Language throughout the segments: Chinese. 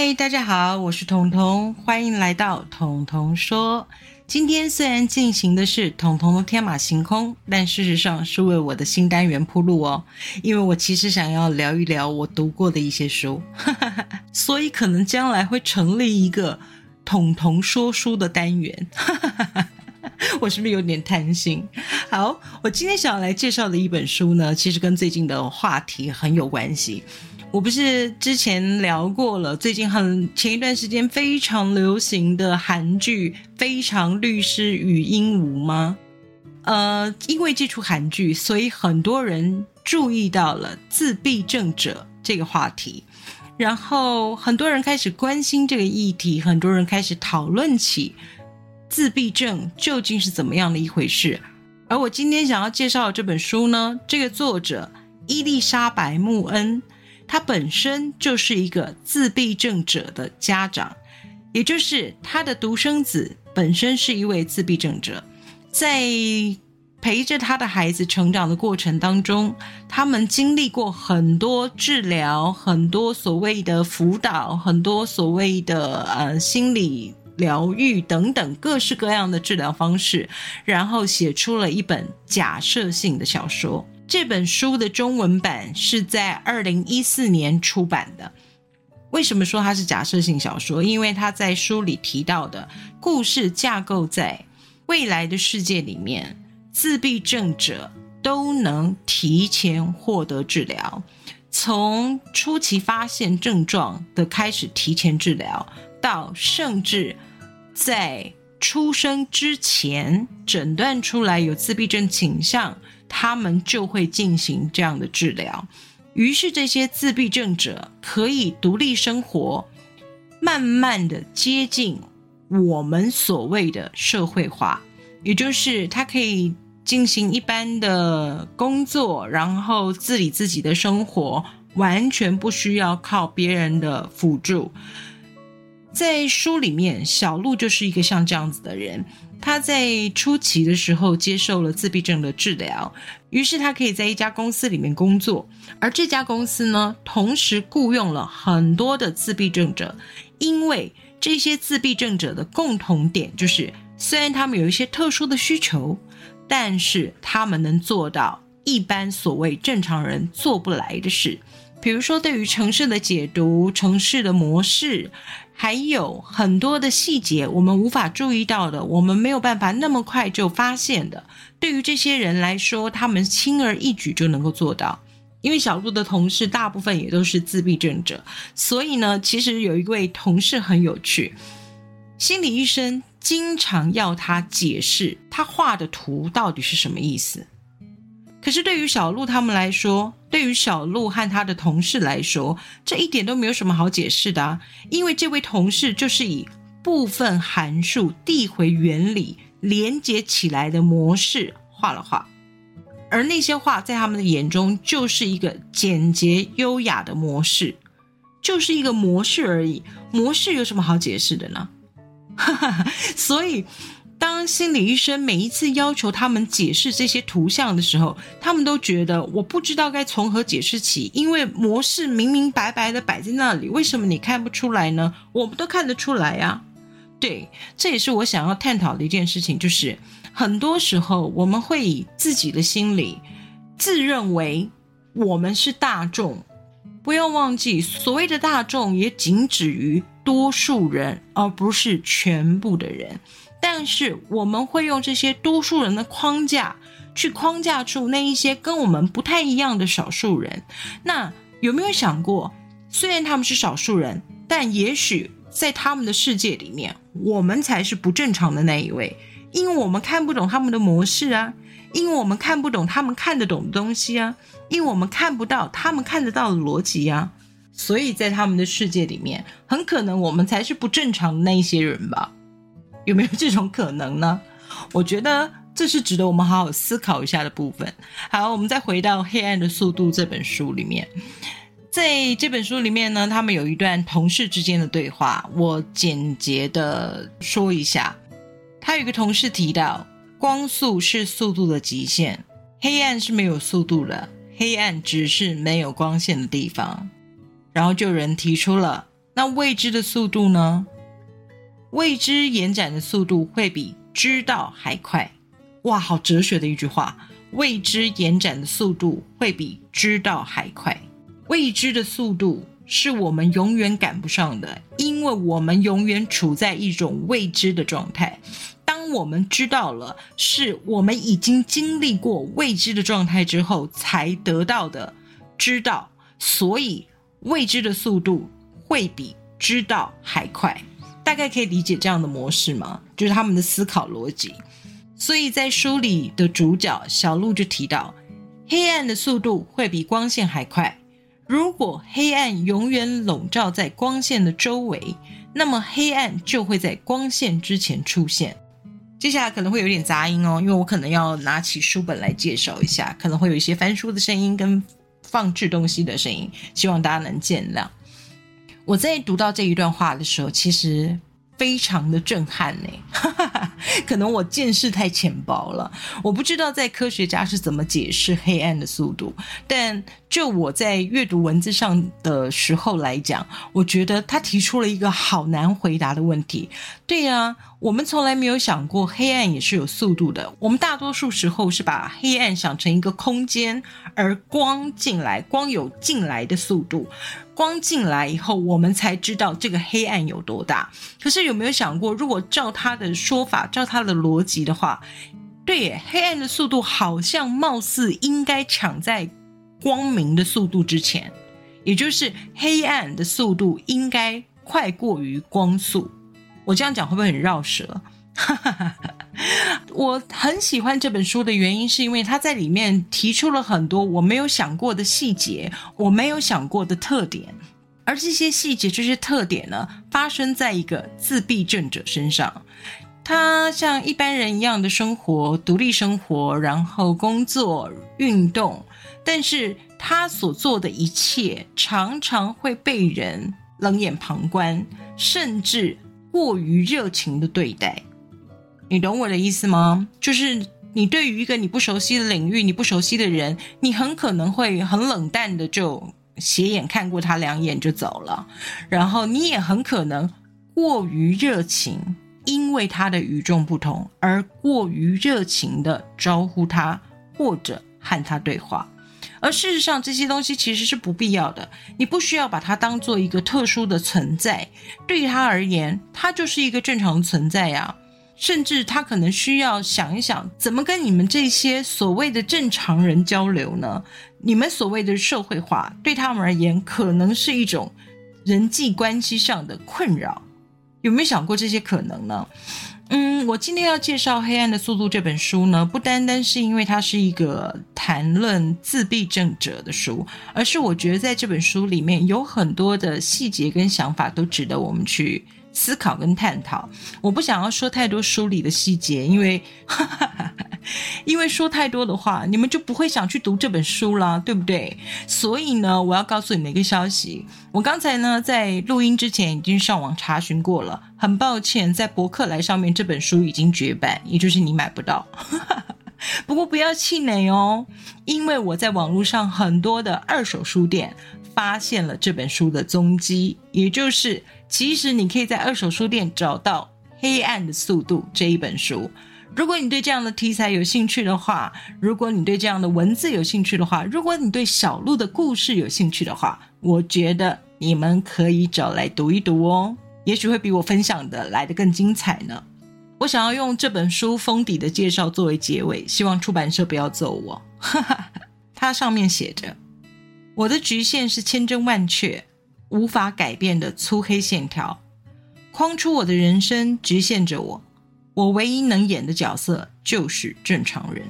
嗨，大家好，我是彤彤，欢迎来到彤彤说。今天虽然进行的是彤彤的天马行空，但事实上是为我的新单元铺路哦。因为我其实想要聊一聊我读过的一些书，所以可能将来会成立一个彤彤说书的单元。我是不是有点贪心？好，我今天想要来介绍的一本书呢，其实跟最近的话题很有关系。我不是之前聊过了，最近很前一段时间非常流行的韩剧《非常律师与鹦鹉》吗？呃，因为这出韩剧，所以很多人注意到了自闭症者这个话题，然后很多人开始关心这个议题，很多人开始讨论起自闭症究竟是怎么样的一回事。而我今天想要介绍的这本书呢，这个作者伊丽莎白·穆恩。他本身就是一个自闭症者的家长，也就是他的独生子本身是一位自闭症者，在陪着他的孩子成长的过程当中，他们经历过很多治疗，很多所谓的辅导，很多所谓的呃心理疗愈等等各式各样的治疗方式，然后写出了一本假设性的小说。这本书的中文版是在二零一四年出版的。为什么说它是假设性小说？因为它在书里提到的故事架构在未来的世界里面，自闭症者都能提前获得治疗，从初期发现症状的开始提前治疗，到甚至在出生之前诊断出来有自闭症倾向。他们就会进行这样的治疗，于是这些自闭症者可以独立生活，慢慢的接近我们所谓的社会化，也就是他可以进行一般的工作，然后自理自己的生活，完全不需要靠别人的辅助。在书里面，小鹿就是一个像这样子的人。他在初期的时候接受了自闭症的治疗，于是他可以在一家公司里面工作，而这家公司呢，同时雇佣了很多的自闭症者，因为这些自闭症者的共同点就是，虽然他们有一些特殊的需求，但是他们能做到一般所谓正常人做不来的事，比如说对于城市的解读、城市的模式。还有很多的细节，我们无法注意到的，我们没有办法那么快就发现的。对于这些人来说，他们轻而易举就能够做到。因为小鹿的同事大部分也都是自闭症者，所以呢，其实有一位同事很有趣，心理医生经常要他解释他画的图到底是什么意思。可是对于小鹿他们来说，对于小鹿和他的同事来说，这一点都没有什么好解释的啊！因为这位同事就是以部分函数递回原理连接起来的模式画了画，而那些画在他们的眼中就是一个简洁优雅的模式，就是一个模式而已。模式有什么好解释的呢？所以。当心理医生每一次要求他们解释这些图像的时候，他们都觉得我不知道该从何解释起，因为模式明明白白的摆在那里，为什么你看不出来呢？我们都看得出来呀。对，这也是我想要探讨的一件事情，就是很多时候我们会以自己的心理自认为我们是大众，不要忘记，所谓的大众也仅止于多数人，而不是全部的人。但是我们会用这些多数人的框架去框架出那一些跟我们不太一样的少数人。那有没有想过，虽然他们是少数人，但也许在他们的世界里面，我们才是不正常的那一位，因为我们看不懂他们的模式啊，因为我们看不懂他们看得懂的东西啊，因为我们看不到他们看得到的逻辑啊，所以在他们的世界里面，很可能我们才是不正常的那一些人吧。有没有这种可能呢？我觉得这是值得我们好好思考一下的部分。好，我们再回到《黑暗的速度》这本书里面，在这本书里面呢，他们有一段同事之间的对话，我简洁的说一下。他有一个同事提到，光速是速度的极限，黑暗是没有速度的，黑暗只是没有光线的地方。然后就有人提出了。那未知的速度呢？未知延展的速度会比知道还快。哇，好哲学的一句话！未知延展的速度会比知道还快。未知的速度是我们永远赶不上的，因为我们永远处在一种未知的状态。当我们知道了是我们已经经历过未知的状态之后才得到的知道，所以未知的速度会比知道还快。大概可以理解这样的模式吗？就是他们的思考逻辑。所以在书里的主角小鹿就提到，黑暗的速度会比光线还快。如果黑暗永远笼罩在光线的周围，那么黑暗就会在光线之前出现。接下来可能会有点杂音哦，因为我可能要拿起书本来介绍一下，可能会有一些翻书的声音跟放置东西的声音，希望大家能见谅。我在读到这一段话的时候，其实。非常的震撼呢，可能我见识太浅薄了，我不知道在科学家是怎么解释黑暗的速度，但就我在阅读文字上的时候来讲，我觉得他提出了一个好难回答的问题。对呀，我们从来没有想过黑暗也是有速度的，我们大多数时候是把黑暗想成一个空间，而光进来，光有进来的速度。光进来以后，我们才知道这个黑暗有多大。可是有没有想过，如果照他的说法，照他的逻辑的话，对，黑暗的速度好像貌似应该抢在光明的速度之前，也就是黑暗的速度应该快过于光速。我这样讲会不会很绕舌？我很喜欢这本书的原因，是因为他在里面提出了很多我没有想过的细节，我没有想过的特点。而这些细节、这些特点呢，发生在一个自闭症者身上。他像一般人一样的生活，独立生活，然后工作、运动，但是他所做的一切常常会被人冷眼旁观，甚至过于热情的对待。你懂我的意思吗？就是你对于一个你不熟悉的领域、你不熟悉的人，你很可能会很冷淡的就斜眼看过他两眼就走了，然后你也很可能过于热情，因为他的与众不同而过于热情的招呼他或者和他对话，而事实上这些东西其实是不必要的，你不需要把它当做一个特殊的存在，对于他而言，他就是一个正常存在呀。甚至他可能需要想一想，怎么跟你们这些所谓的正常人交流呢？你们所谓的社会化，对他们而言，可能是一种人际关系上的困扰。有没有想过这些可能呢？嗯，我今天要介绍《黑暗的速度》这本书呢，不单单是因为它是一个谈论自闭症者的书，而是我觉得在这本书里面有很多的细节跟想法都值得我们去。思考跟探讨，我不想要说太多书里的细节，因为哈哈哈 因为说太多的话，你们就不会想去读这本书啦，对不对？所以呢，我要告诉你们一个消息，我刚才呢在录音之前已经上网查询过了，很抱歉，在博客来上面这本书已经绝版，也就是你买不到。不过不要气馁哦，因为我在网络上很多的二手书店发现了这本书的踪迹，也就是。其实你可以在二手书店找到《黑暗的速度》这一本书。如果你对这样的题材有兴趣的话，如果你对这样的文字有兴趣的话，如果你对小鹿的故事有兴趣的话，我觉得你们可以找来读一读哦，也许会比我分享的来的更精彩呢。我想要用这本书封底的介绍作为结尾，希望出版社不要揍我。它上面写着：“我的局限是千真万确。”无法改变的粗黑线条，框出我的人生，局限着我。我唯一能演的角色就是正常人。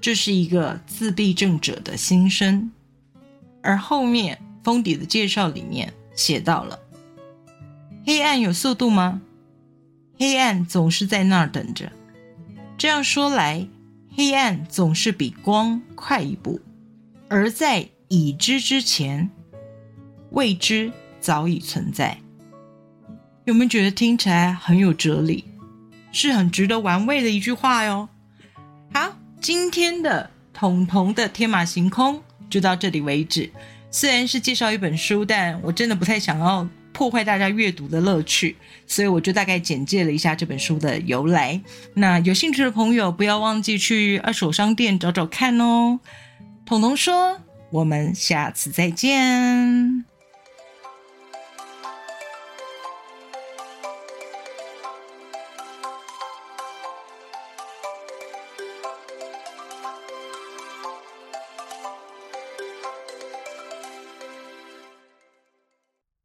这是一个自闭症者的心声。而后面封底的介绍里面写到了：黑暗有速度吗？黑暗总是在那儿等着。这样说来，黑暗总是比光快一步，而在已知之前。未知早已存在，有没有觉得听起来很有哲理，是很值得玩味的一句话哟？好，今天的彤彤的天马行空就到这里为止。虽然是介绍一本书，但我真的不太想要破坏大家阅读的乐趣，所以我就大概简介了一下这本书的由来。那有兴趣的朋友，不要忘记去二手商店找找看哦。彤彤说：“我们下次再见。”